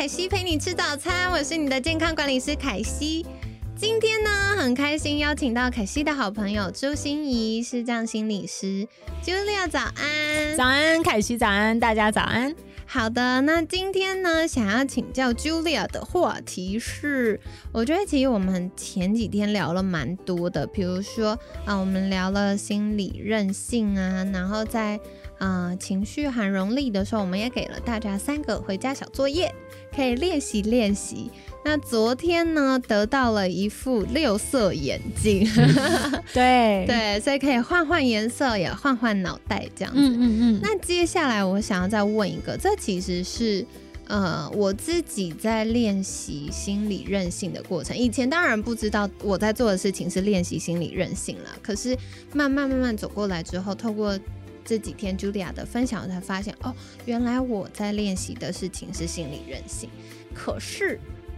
凯西陪你吃早餐，我是你的健康管理师凯西。今天呢，很开心邀请到凯西的好朋友朱心怡，是这样心理师。Julia 早安，早安，凯西早安，大家早安。好的，那今天呢，想要请教 Julia 的话题是，我觉得其实我们前几天聊了蛮多的，比如说啊，我们聊了心理韧性啊，然后在呃情绪很容力的时候，我们也给了大家三个回家小作业，可以练习练习。那昨天呢，得到了一副六色眼镜，对对，所以可以换换颜色，也换换脑袋这样子。嗯嗯嗯。那接下来我想要再问一个，这其实是呃我自己在练习心理韧性的过程。以前当然不知道我在做的事情是练习心理韧性了，可是慢慢慢慢走过来之后，透过这几天茱蒂亚的分享，才发现哦，原来我在练习的事情是心理韧性。可是。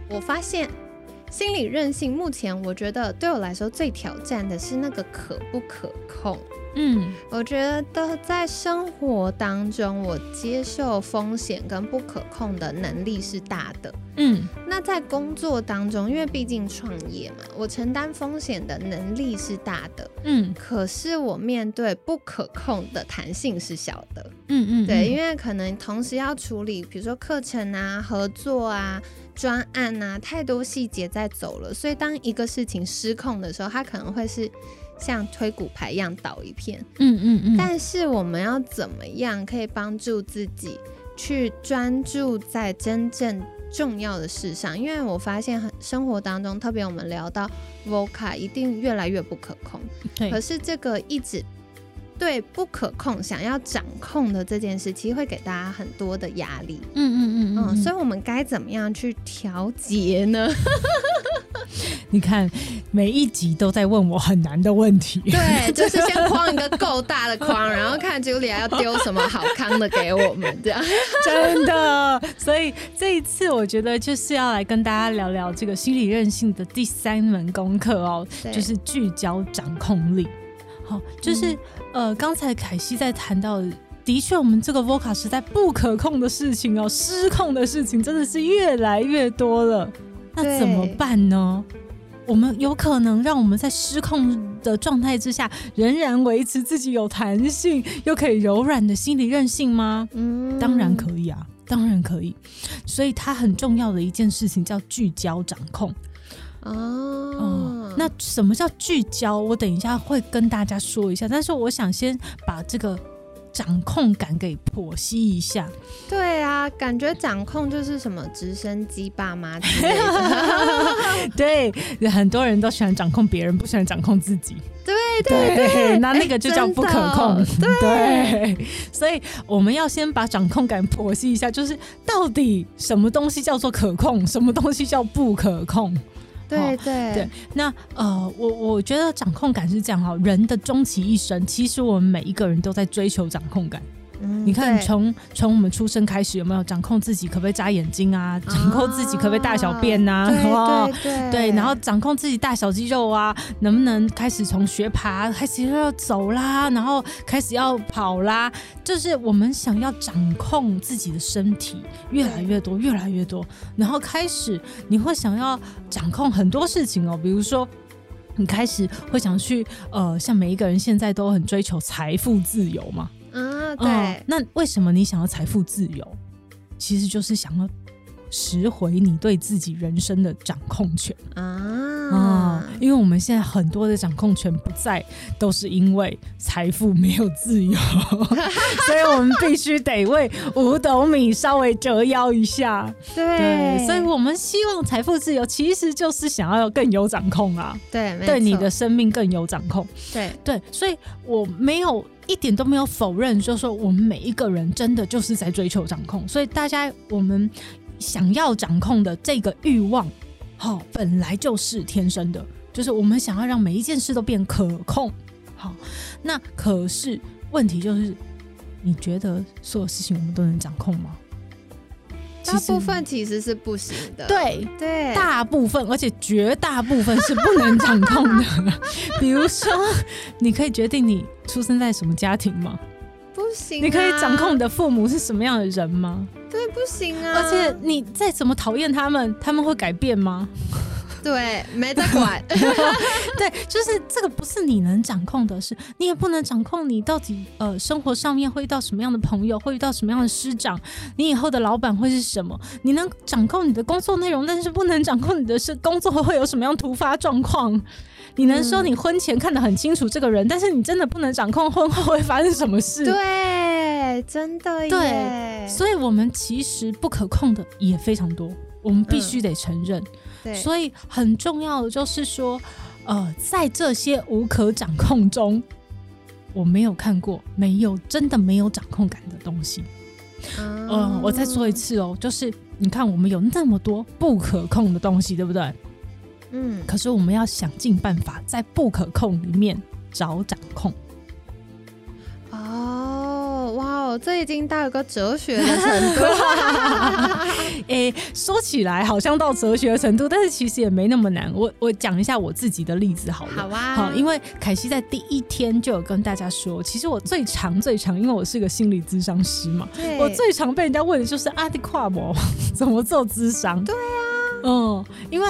我发现心理韧性，目前我觉得对我来说最挑战的是那个可不可控。嗯，我觉得在生活当中，我接受风险跟不可控的能力是大的。嗯，那在工作当中，因为毕竟创业嘛，我承担风险的能力是大的。嗯，可是我面对不可控的弹性是小的。嗯嗯，对，因为可能同时要处理，比如说课程啊、合作啊。专案啊，太多细节在走了，所以当一个事情失控的时候，它可能会是像推骨牌一样倒一片。嗯嗯嗯。但是我们要怎么样可以帮助自己去专注在真正重要的事上？因为我发现很生活当中，特别我们聊到 VOCA，一定越来越不可控。可是这个一直。对不可控，想要掌控的这件事，其实会给大家很多的压力。嗯嗯嗯嗯，所以我们该怎么样去调节呢？你看，每一集都在问我很难的问题。对，就是先框一个够大的框，然后看 Julia 要丢什么好康的给我们，这样 真的。所以这一次，我觉得就是要来跟大家聊聊这个心理韧性的第三门功课哦，就是聚焦掌控力。好，就是呃，刚才凯西在谈到，的确，我们这个 VOCA 时代不可控的事情哦，失控的事情真的是越来越多了。那怎么办呢？我们有可能让我们在失控的状态之下，仍然维持自己有弹性又可以柔软的心理韧性吗？嗯，当然可以啊，当然可以。所以它很重要的一件事情叫聚焦掌控。哦，那什么叫聚焦？我等一下会跟大家说一下，但是我想先把这个掌控感给剖析一下。对啊，感觉掌控就是什么直升机爸妈 对，很多人都喜欢掌控别人，不喜欢掌控自己。对对对，那那个就叫不可控。对，所以我们要先把掌控感剖析一下，就是到底什么东西叫做可控，什么东西叫不可控。对对对，那呃，我我觉得掌控感是这样哈，人的终其一生，其实我们每一个人都在追求掌控感。你看，从从我们出生开始，有没有掌控自己可不可以眨眼睛啊？掌控自己可不可以大小便呐？对对对，然后掌控自己大小肌肉啊，能不能开始从学爬开始要走啦，然后开始要跑啦？就是我们想要掌控自己的身体越来越多，越来越多，然后开始你会想要掌控很多事情哦，比如说你开始会想去呃，像每一个人现在都很追求财富自由嘛。对，那为什么你想要财富自由？其实就是想要拾回你对自己人生的掌控权啊！因为我们现在很多的掌控权不在，都是因为财富没有自由，所以我们必须得为五斗米稍微折腰一下。对，所以我们希望财富自由，其实就是想要更有掌控啊！对，对你的生命更有掌控。对对，所以我没有。一点都没有否认，就说我们每一个人真的就是在追求掌控，所以大家我们想要掌控的这个欲望，好，本来就是天生的，就是我们想要让每一件事都变可控。好，那可是问题就是，你觉得所有事情我们都能掌控吗？大部分其实是不行的。对对，大部分，而且绝大部分是不能掌控的。比如说，你可以决定你出生在什么家庭吗？不行。你可以掌控你的父母是什么样的人吗？对，不行啊！而且你再怎么讨厌他们，他们会改变吗？对，没得管。对，就是这个不是你能掌控的事，你也不能掌控你到底呃生活上面会遇到什么样的朋友，会遇到什么样的师长，你以后的老板会是什么？你能掌控你的工作内容，但是不能掌控你的是工作会有什么样突发状况。你能说你婚前看得很清楚这个人，但是你真的不能掌控婚后会发生什么事。对。真的对，所以我们其实不可控的也非常多，我们必须得承认。对，所以很重要的就是说，呃，在这些无可掌控中，我没有看过没有真的没有掌控感的东西。嗯，我再说一次哦，就是你看，我们有那么多不可控的东西，对不对？嗯，可是我们要想尽办法在不可控里面找掌控。哦，哇哦这已经到一个哲学的程度。哎，说起来好像到哲学的程度，但是其实也没那么难。我我讲一下我自己的例子好了。好啊。好，因为凯西在第一天就有跟大家说，其实我最常最常，因为我是个心理咨商师嘛，我最常被人家问的就是阿迪跨模 怎么做咨商。对啊。嗯，因为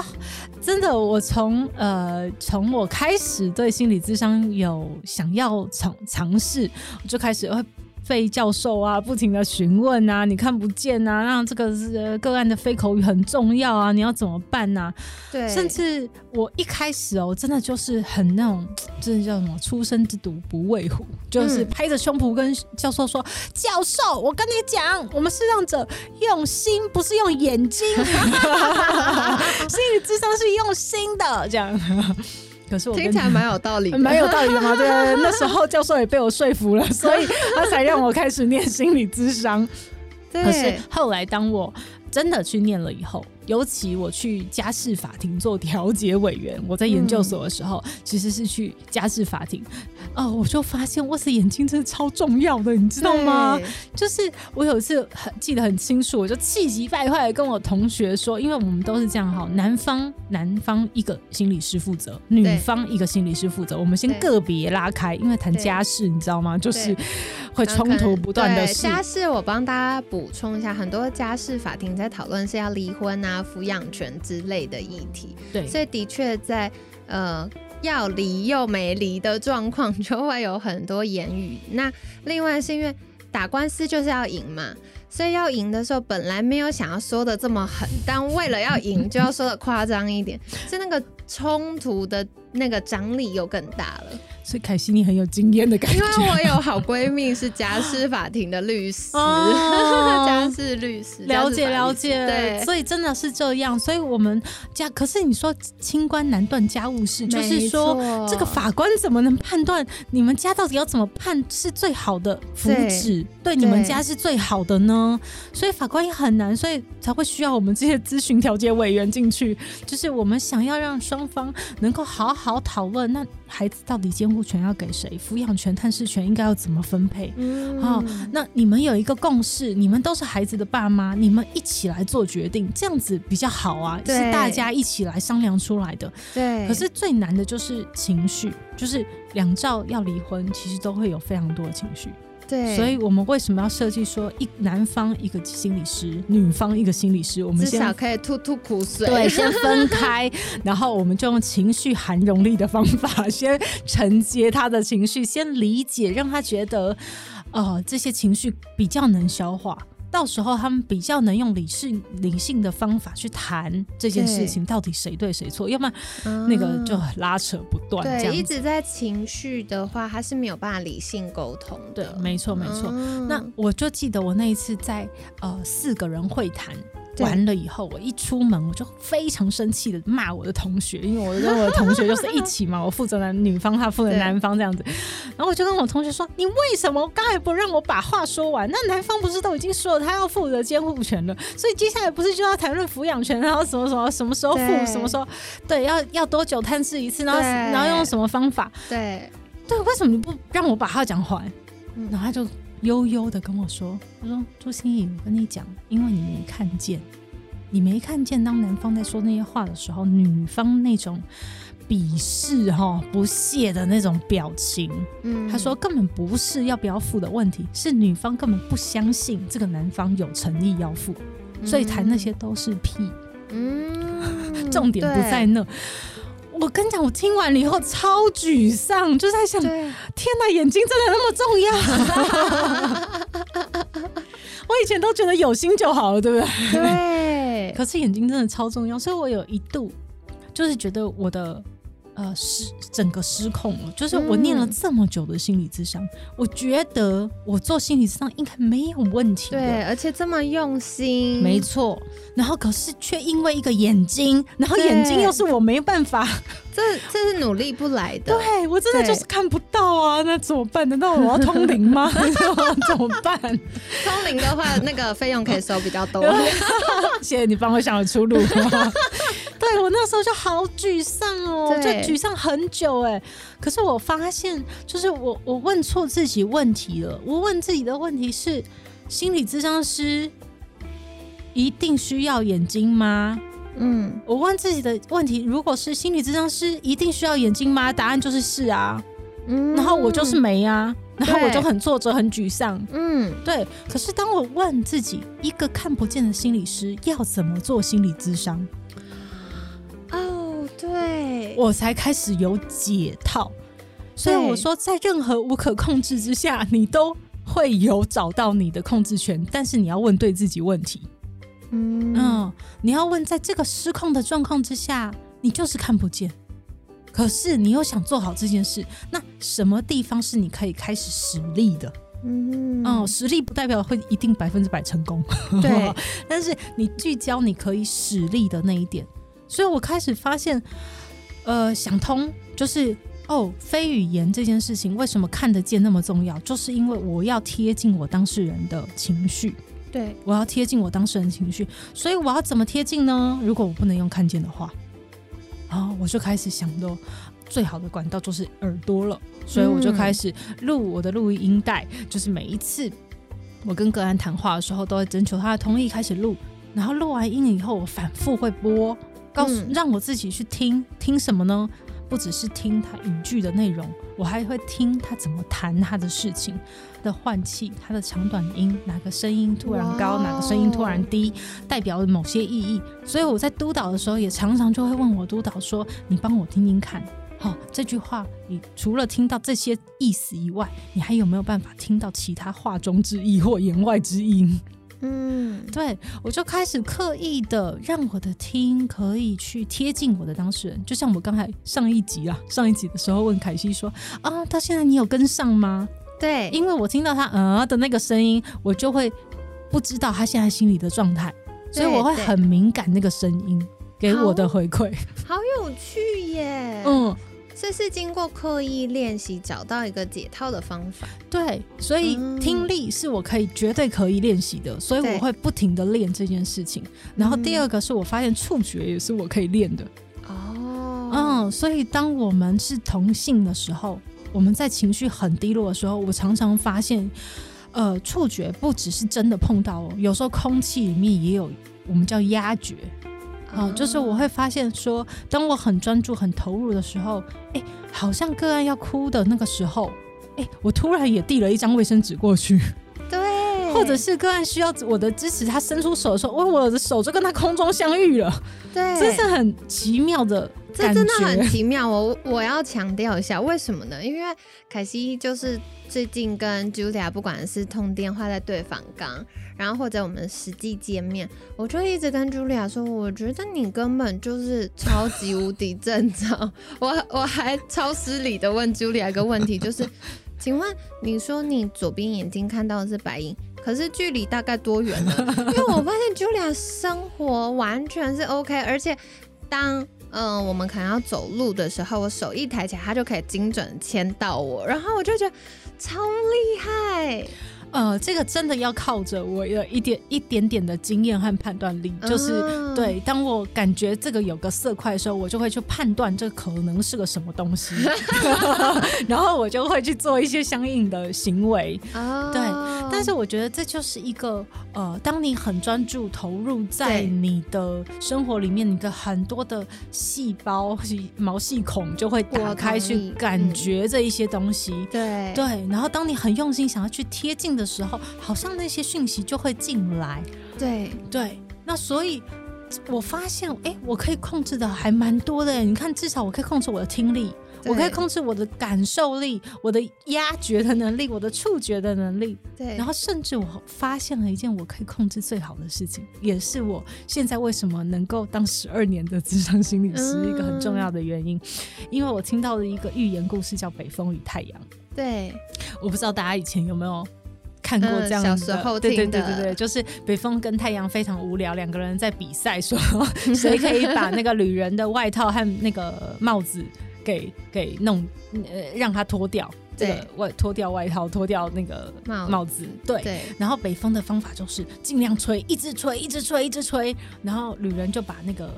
真的，我从呃从我开始对心理智商有想要尝尝试，我就开始会。费教授啊，不停的询问啊，你看不见啊，让这个是个案的非口语很重要啊，你要怎么办呢？对，甚至我一开始哦，真的就是很那种，真的叫什么？初生之犊不畏虎，就是拍着胸脯跟教授说：“教授，我跟你讲，我们是让者用心，不是用眼睛，心理智商是用心的，这样。”可是我听起来蛮有道理，蛮有道理的嘛？对，那时候教授也被我说服了，所以他才让我开始念心理咨商。可是后来当我真的去念了以后。尤其我去家事法庭做调解委员，我在研究所的时候，其实是去家事法庭，哦，我就发现，哇塞，眼睛真的超重要的，你知道吗？就是我有一次很记得很清楚，我就气急败坏的跟我同学说，因为我们都是这样哈，男方男方一个心理师负责，女方一个心理师负责，我们先个别拉开，因为谈家事，你知道吗？就是会冲突不断的。家事我帮大家补充一下，很多家事法庭在讨论是要离婚啊。啊，抚养权之类的议题，对，所以的确在呃要离又没离的状况，就会有很多言语。那另外是因为打官司就是要赢嘛，所以要赢的时候，本来没有想要说的这么狠，但为了要赢，就要说的夸张一点，是那个冲突的那个张力又更大了。所以凯西，你很有经验的感觉。因为我有好闺蜜是家事法庭的律师，家事律师，了解了解。对，所以真的是这样。所以我们家，可是你说清官难断家务事，就是说这个法官怎么能判断你们家到底要怎么判是最好的福祉，对你们家是最好的呢？所以法官也很难，所以才会需要我们这些咨询调解委员进去。就是我们想要让双方能够好好讨论，那孩子到底监护权要给谁？抚养权、探视权应该要怎么分配？好，那你们有一个共识，你们都是孩子的爸妈，你们一起来做决定，这样子比较好啊，是大家一起来商量出来的。对。可是最难的就是情绪，就是两兆要离婚，其实都会有非常多的情绪。对，所以我们为什么要设计说一男方一个心理师，女方一个心理师？我们至少可以吐吐苦水，对，先分开，然后我们就用情绪含容力的方法，先承接他的情绪，先理解，让他觉得，呃，这些情绪比较能消化。到时候他们比较能用理性理性的方法去谈这件事情，到底谁对谁错，要不然那个就拉扯不断。对，一直在情绪的话，他是没有办法理性沟通的。对，没错没错。那我就记得我那一次在呃四个人会谈完了以后，我一出门我就非常生气的骂我的同学，因为我跟我的同学就是一起嘛，我负责男女方，他负责男方这样子。然后我就跟我同学说：“你为什么刚才不让我把话说完？那男方不是都已经说了他要负责监护权了？所以接下来不是就要谈论抚养权，然后什么什么什么时候付，什么时候对要要多久探视一次，然后然后用什么方法？对对，为什么你不让我把话讲完？然后他就。”悠悠的跟我说：“他说朱心怡，我跟你讲，因为你没看见，你没看见，当男方在说那些话的时候，女方那种鄙视、哈不屑的那种表情。嗯，他说根本不是要不要付的问题，是女方根本不相信这个男方有诚意要付，所以谈那些都是屁。嗯，重点不在那。”我跟你讲，我听完了以后超沮丧，就在想，天哪，眼睛真的那么重要？我以前都觉得有心就好了，对不对？对。可是眼睛真的超重要，所以我有一度就是觉得我的。呃，失整个失控了。就是我念了这么久的心理智商，我觉得我做心理智商应该没有问题。对，而且这么用心，没错。然后可是却因为一个眼睛，然后眼睛又是我没办法，这这是努力不来的。对我真的就是看不到啊，那怎么办？难道我要通灵吗？怎么办？通灵的话，那个费用可以收比较多。谢谢你帮我想了出路。对我那时候就好沮丧哦，就沮丧很久哎。可是我发现，就是我我问错自己问题了。我问自己的问题是：心理咨商师一定需要眼睛吗？嗯，我问自己的问题，如果是心理咨商师一定需要眼睛吗？答案就是是啊。嗯，然后我就是没啊，然后我就很挫折、很沮丧。嗯，对。可是当我问自己，一个看不见的心理师要怎么做心理咨商？对。我才开始有解套，所以我说，在任何无可控制之下，你都会有找到你的控制权，但是你要问对自己问题。嗯，你要问，在这个失控的状况之下，你就是看不见，可是你又想做好这件事，那什么地方是你可以开始实力的？嗯，哦，实力不代表会一定百分之百成功，对，但是你聚焦你可以实力的那一点。所以我开始发现，呃，想通就是哦，非语言这件事情为什么看得见那么重要？就是因为我要贴近我当事人的情绪，对我要贴近我当事人情绪，所以我要怎么贴近呢？如果我不能用看见的话，啊，我就开始想到最好的管道就是耳朵了，所以我就开始录我的录音带，就是每一次我跟个案谈话的时候，都会征求他的同意开始录，然后录完音以后，我反复会播。告诉让我自己去听听什么呢？不只是听他语句的内容，我还会听他怎么谈他的事情的换气，他的长短音，哪个声音突然高，哪个声音突然低，代表某些意义。所以我在督导的时候，也常常就会问我督导说：“你帮我听听看，好这句话，你除了听到这些意思以外，你还有没有办法听到其他话中之意或言外之音？”嗯，对，我就开始刻意的让我的听可以去贴近我的当事人，就像我刚才上一集啊，上一集的时候问凯西说啊，到现在你有跟上吗？对，因为我听到他呃的那个声音，我就会不知道他现在心里的状态，所以我会很敏感那个声音给我的回馈，好有趣耶，嗯。这是经过刻意练习找到一个解套的方法。对，所以听力是我可以绝对可以练习的，所以我会不停的练这件事情。然后第二个是我发现触觉也是我可以练的。哦，嗯，所以当我们是同性的时候，我们在情绪很低落的时候，我常常发现，呃，触觉不只是真的碰到哦，有时候空气里面也有我们叫压觉。啊，就是我会发现说，当我很专注、很投入的时候，哎，好像个案要哭的那个时候，哎，我突然也递了一张卫生纸过去，或者是个案需要我的支持，他伸出手的时候，我我的手就跟他空中相遇了，对，这是很奇妙的。这真的很奇妙，我我要强调一下，为什么呢？因为凯西就是最近跟 Julia 不管是通电话在对访刚，然后或者我们实际见面，我就一直跟 Julia 说，我觉得你根本就是超级无敌正常。我我还超失礼的问 Julia 一个问题，就是，请问你说你左边眼睛看到的是白影，可是距离大概多远呢？因为我发现 Julia 生活完全是 OK，而且当嗯我们可能要走路的时候，我手一抬起来，他就可以精准牵到我，然后我就觉得超厉害。呃，这个真的要靠着我有一点一点点的经验和判断力，就是对，当我感觉这个有个色块的时候，我就会去判断这可能是个什么东西，然后我就会去做一些相应的行为。对，但是我觉得这就是一个呃，当你很专注投入在你的生活里面，你的很多的细胞、毛细孔就会打开去感觉这一些东西。对对，然后当你很用心想要去贴近的。时候，好像那些讯息就会进来。对对，那所以我发现，哎，我可以控制的还蛮多的。你看，至少我可以控制我的听力，我可以控制我的感受力，我的压觉的能力，我的触觉的能力。对，然后甚至我发现了一件我可以控制最好的事情，也是我现在为什么能够当十二年的智商心理师一个很重要的原因，因为我听到了一个寓言故事，叫《北风与太阳》。对，我不知道大家以前有没有。看过这样的，对对对对对，就是北风跟太阳非常无聊，两个人在比赛，说谁可以把那个旅人的外套和那个帽子给给弄，呃，让他脱掉，这个外脱掉外套，脱掉那个帽子，对。然后北风的方法就是尽量吹，一直吹，一直吹，一直吹，然后旅人就把那个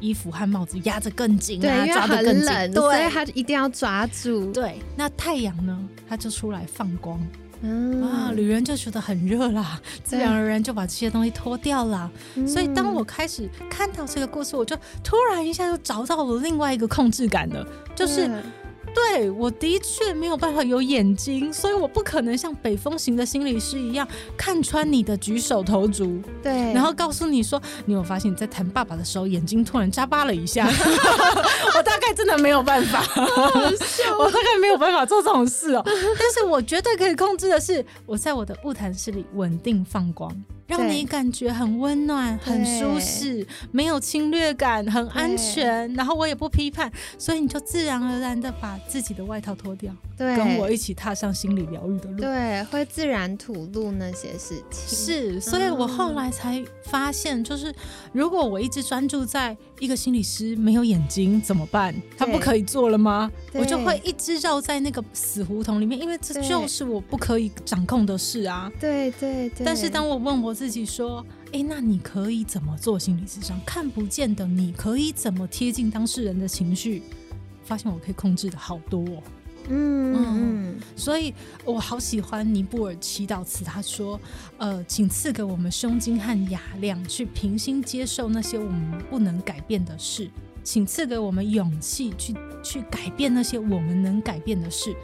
衣服和帽子压着更紧，对，抓得更紧，所以他一定要抓住。对，那太阳呢，它就出来放光。啊，女人就觉得很热啦，自然而然就把这些东西脱掉了。所以当我开始看到这个故事，我就突然一下就找到了另外一个控制感的，就是。对，我的确没有办法有眼睛，所以我不可能像北风型的心理师一样看穿你的举手投足。对，然后告诉你说，你有发现你在谈爸爸的时候眼睛突然眨巴了一下？我大概真的没有办法，我大概没有办法做这种事哦。但是我绝对可以控制的是，我在我的物谈室里稳定放光。让你感觉很温暖、很舒适，没有侵略感，很安全。然后我也不批判，所以你就自然而然的把自己的外套脱掉，跟我一起踏上心理疗愈的路。对，会自然吐露那些事情。是，所以我后来才发现，就是如果我一直专注在一个心理师没有眼睛怎么办？他不可以做了吗？我就会一直绕在那个死胡同里面，因为这就是我不可以掌控的事啊。对对对。但是当我问我。自己说，哎，那你可以怎么做心理咨商？看不见的，你可以怎么贴近当事人的情绪？发现我可以控制的好多，嗯嗯，所以我好喜欢尼泊尔祈祷词。他说，呃，请赐给我们胸襟和雅量，去平心接受那些我们不能改变的事，请赐给我们勇气，去去改变那些我们能改变的事。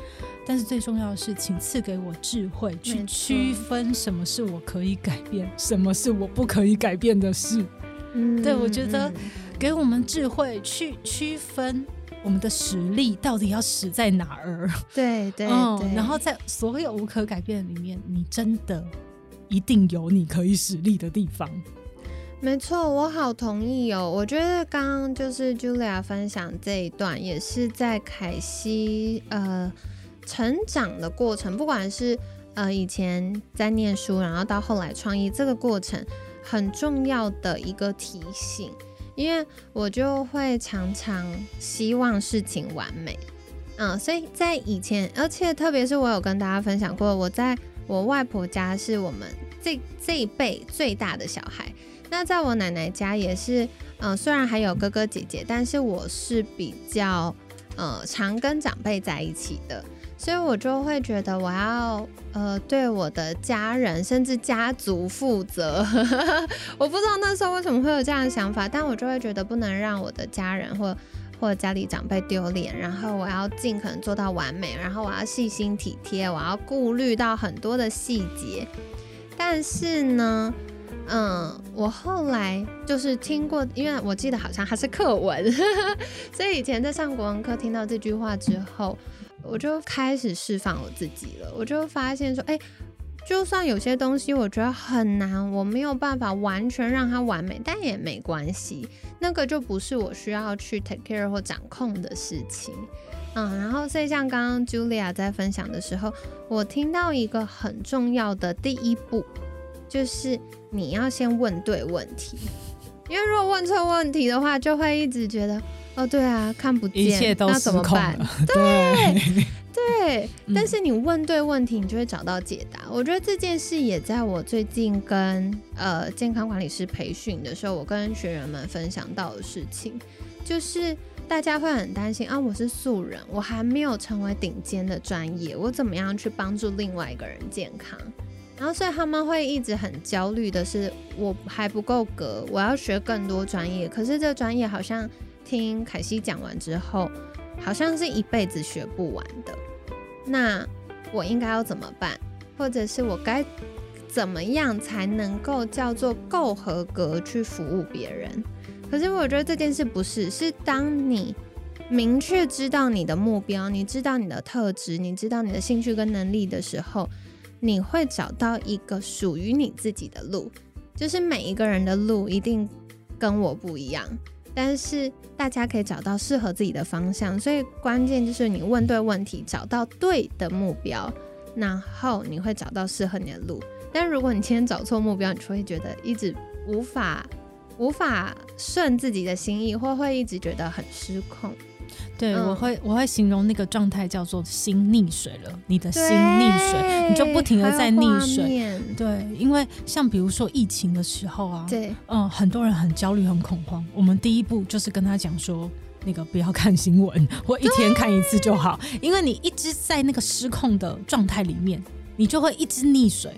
但是最重要的是，请赐给我智慧，去区分什么是我可以改变，什么是我不可以改变的事。嗯，对我觉得给我们智慧去区分我们的实力到底要使在哪儿。对对，嗯，然后在所有无可改变里面，你真的一定有你可以使力的地方。没错，我好同意哦。我觉得刚刚就是 Julia 分享这一段，也是在凯西呃。成长的过程，不管是呃以前在念书，然后到后来创业，这个过程很重要的一个提醒，因为我就会常常希望事情完美，嗯，所以在以前，而且特别是我有跟大家分享过，我在我外婆家是我们这这一辈最大的小孩，那在我奶奶家也是，嗯，虽然还有哥哥姐姐，但是我是比较呃常跟长辈在一起的。所以我就会觉得我要呃对我的家人甚至家族负责，我不知道那时候为什么会有这样的想法，但我就会觉得不能让我的家人或或家里长辈丢脸，然后我要尽可能做到完美，然后我要细心体贴，我要顾虑到很多的细节。但是呢，嗯，我后来就是听过，因为我记得好像还是课文，所以以前在上国文课听到这句话之后。我就开始释放我自己了，我就发现说，哎，就算有些东西我觉得很难，我没有办法完全让它完美，但也没关系，那个就不是我需要去 take care 或掌控的事情。嗯，然后所以像刚刚 Julia 在分享的时候，我听到一个很重要的第一步，就是你要先问对问题，因为如果问错问题的话，就会一直觉得哦，对啊，看不见，那怎么办？对对，但是你问对问题，你就会找到解答。我觉得这件事也在我最近跟呃健康管理师培训的时候，我跟学员们分享到的事情，就是大家会很担心啊，我是素人，我还没有成为顶尖的专业，我怎么样去帮助另外一个人健康？然后，所以他们会一直很焦虑的是，我还不够格，我要学更多专业。可是这专业好像听凯西讲完之后，好像是一辈子学不完的。那我应该要怎么办？或者是我该怎么样才能够叫做够合格去服务别人？可是我觉得这件事不是，是当你明确知道你的目标，你知道你的特质，你知道你的兴趣跟能力的时候。你会找到一个属于你自己的路，就是每一个人的路一定跟我不一样，但是大家可以找到适合自己的方向。所以关键就是你问对问题，找到对的目标，然后你会找到适合你的路。但如果你今天找错目标，你就会觉得一直无法无法顺自己的心意，或会一直觉得很失控。对，我会我会形容那个状态叫做心溺水了，你的心溺水，你就不停的在溺水。对，因为像比如说疫情的时候啊，对，嗯，很多人很焦虑、很恐慌。我们第一步就是跟他讲说，那个不要看新闻，或一天看一次就好，因为你一直在那个失控的状态里面，你就会一直溺水。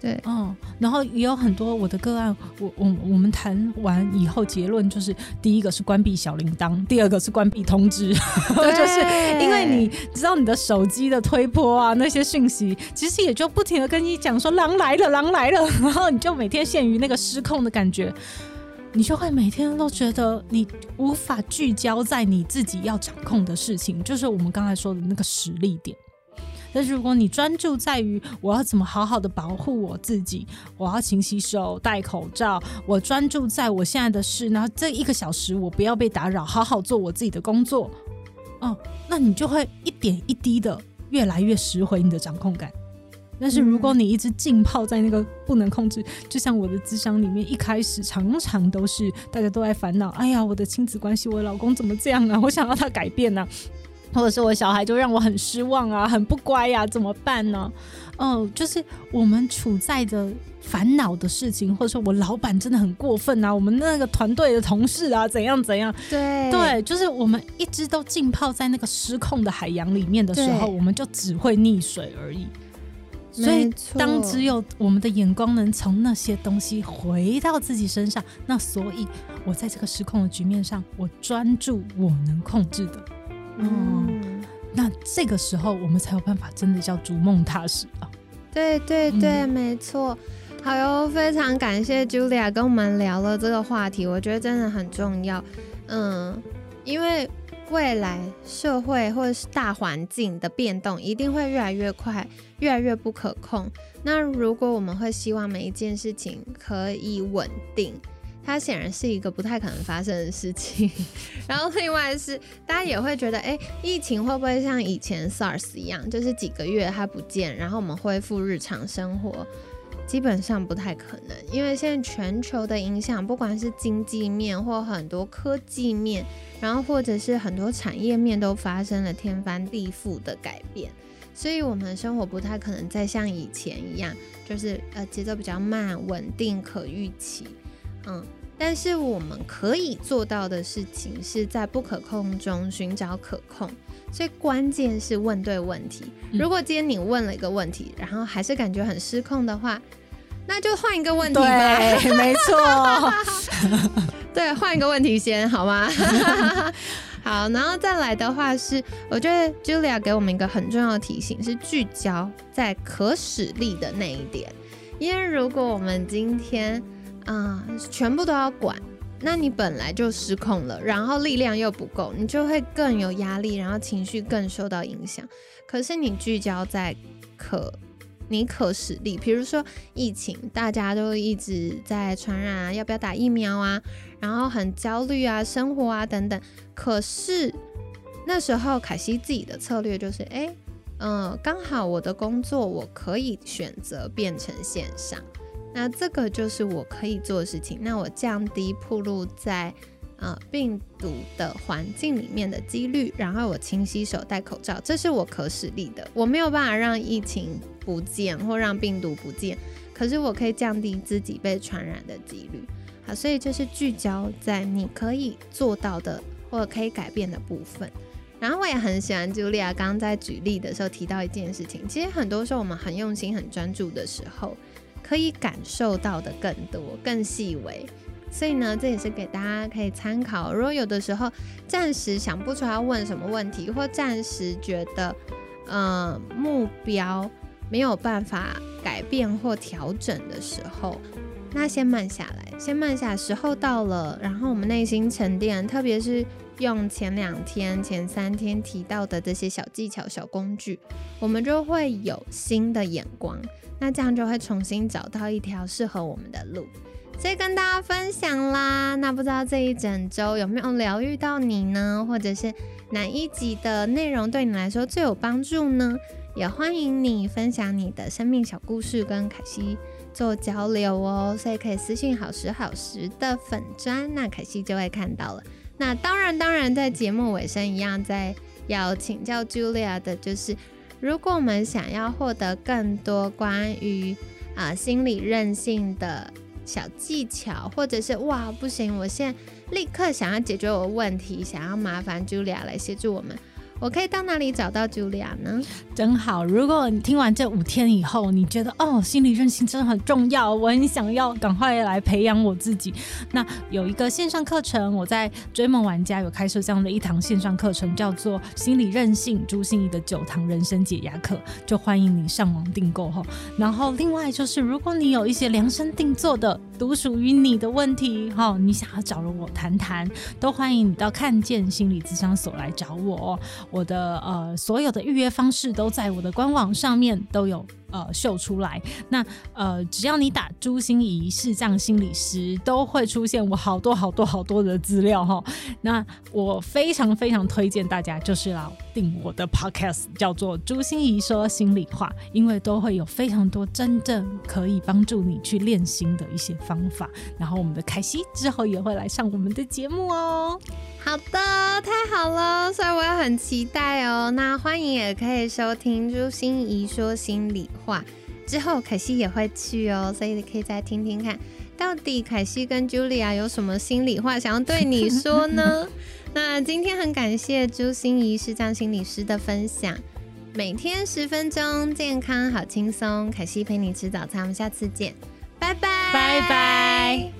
对，嗯，然后也有很多我的个案，我我我们谈完以后结论就是，第一个是关闭小铃铛，第二个是关闭通知，就是因为你知道你的手机的推波啊，那些讯息其实也就不停的跟你讲说狼来了，狼来了，然后你就每天陷于那个失控的感觉，你就会每天都觉得你无法聚焦在你自己要掌控的事情，就是我们刚才说的那个实力点。但是如果你专注在于我要怎么好好的保护我自己，我要勤洗手、戴口罩，我专注在我现在的事，然后这一个小时我不要被打扰，好好做我自己的工作，哦，那你就会一点一滴的越来越拾回你的掌控感。但是如果你一直浸泡在那个不能控制，就像我的智商里面，一开始常常都是大家都在烦恼，哎呀，我的亲子关系，我老公怎么这样啊？我想要他改变呢。或者是我小孩就让我很失望啊，很不乖呀，怎么办呢？嗯，就是我们处在的烦恼的事情，或者说我老板真的很过分啊，我们那个团队的同事啊，怎样怎样？对对，就是我们一直都浸泡在那个失控的海洋里面的时候，我们就只会溺水而已。所以，当只有我们的眼光能从那些东西回到自己身上，那所以我在这个失控的局面上，我专注我能控制的。嗯，那这个时候我们才有办法真的叫逐梦踏实啊！对对对，没错。好哟，非常感谢 Julia 跟我们聊了这个话题，我觉得真的很重要。嗯，因为未来社会或者是大环境的变动一定会越来越快，越来越不可控。那如果我们会希望每一件事情可以稳定。它显然是一个不太可能发生的事情，然后另外是大家也会觉得，哎，疫情会不会像以前 SARS 一样，就是几个月它不见，然后我们恢复日常生活？基本上不太可能，因为现在全球的影响，不管是经济面或很多科技面，然后或者是很多产业面都发生了天翻地覆的改变，所以我们生活不太可能再像以前一样，就是呃节奏比较慢、稳定、可预期。嗯，但是我们可以做到的事情是在不可控中寻找可控，所以关键是问对问题。如果今天你问了一个问题，然后还是感觉很失控的话，那就换一个问题吧。对，没错。对，换一个问题先好吗？好，然后再来的话是，我觉得 Julia 给我们一个很重要的提醒，是聚焦在可使力的那一点。因为如果我们今天啊，全部都要管，那你本来就失控了，然后力量又不够，你就会更有压力，然后情绪更受到影响。可是你聚焦在可你可使力，比如说疫情，大家都一直在传染啊，要不要打疫苗啊，然后很焦虑啊，生活啊等等。可是那时候凯西自己的策略就是，哎，嗯，刚好我的工作我可以选择变成线上。那这个就是我可以做的事情。那我降低暴露在呃病毒的环境里面的几率，然后我勤洗手、戴口罩，这是我可使力的。我没有办法让疫情不见或让病毒不见，可是我可以降低自己被传染的几率。好，所以就是聚焦在你可以做到的或者可以改变的部分。然后我也很喜欢茱莉亚刚刚在举例的时候提到一件事情，其实很多时候我们很用心、很专注的时候。可以感受到的更多、更细微，所以呢，这也是给大家可以参考。如果有的时候暂时想不出来要问什么问题，或暂时觉得，呃，目标没有办法改变或调整的时候，那先慢下来，先慢下，时候到了，然后我们内心沉淀，特别是用前两天、前三天提到的这些小技巧、小工具，我们就会有新的眼光。那这样就会重新找到一条适合我们的路，所以跟大家分享啦。那不知道这一整周有没有疗愈到你呢？或者是哪一集的内容对你来说最有帮助呢？也欢迎你分享你的生命小故事跟凯西做交流哦。所以可以私信好时好时的粉砖，那凯西就会看到了。那当然，当然在节目尾声一样，在要请教 Julia 的就是。如果我们想要获得更多关于啊心理韧性的小技巧，或者是哇不行，我现在立刻想要解决我的问题，想要麻烦 Julia 来协助我们。我可以到哪里找到 Julia 呢？真好！如果你听完这五天以后，你觉得哦，心理韧性真的很重要，我很想要赶快来培养我自己。那有一个线上课程，我在追梦玩家有开设这样的一堂线上课程，叫做《心理韧性朱心怡的九堂人生解压课》，就欢迎你上网订购哈。然后另外就是，如果你有一些量身定做的独属于你的问题哈，你想要找我谈谈，都欢迎你到看见心理咨商所来找我。我的呃，所有的预约方式都在我的官网上面都有。呃，秀出来。那呃，只要你打朱心怡视障心理师，都会出现我好多好多好多的资料哈。那我非常非常推荐大家，就是来订我的 podcast，叫做朱心怡说心里话，因为都会有非常多真正可以帮助你去练心的一些方法。然后我们的凯西之后也会来上我们的节目哦。好的，太好了，所以我也很期待哦。那欢迎也可以收听朱心怡说心里。话之后，凯西也会去哦，所以你可以再听听看，到底凯西跟 Julia 有什么心里话想要对你说呢？那今天很感谢朱心怡视障心理师的分享，每天十分钟，健康好轻松，凯西陪你吃早餐，我们下次见，拜拜，拜拜。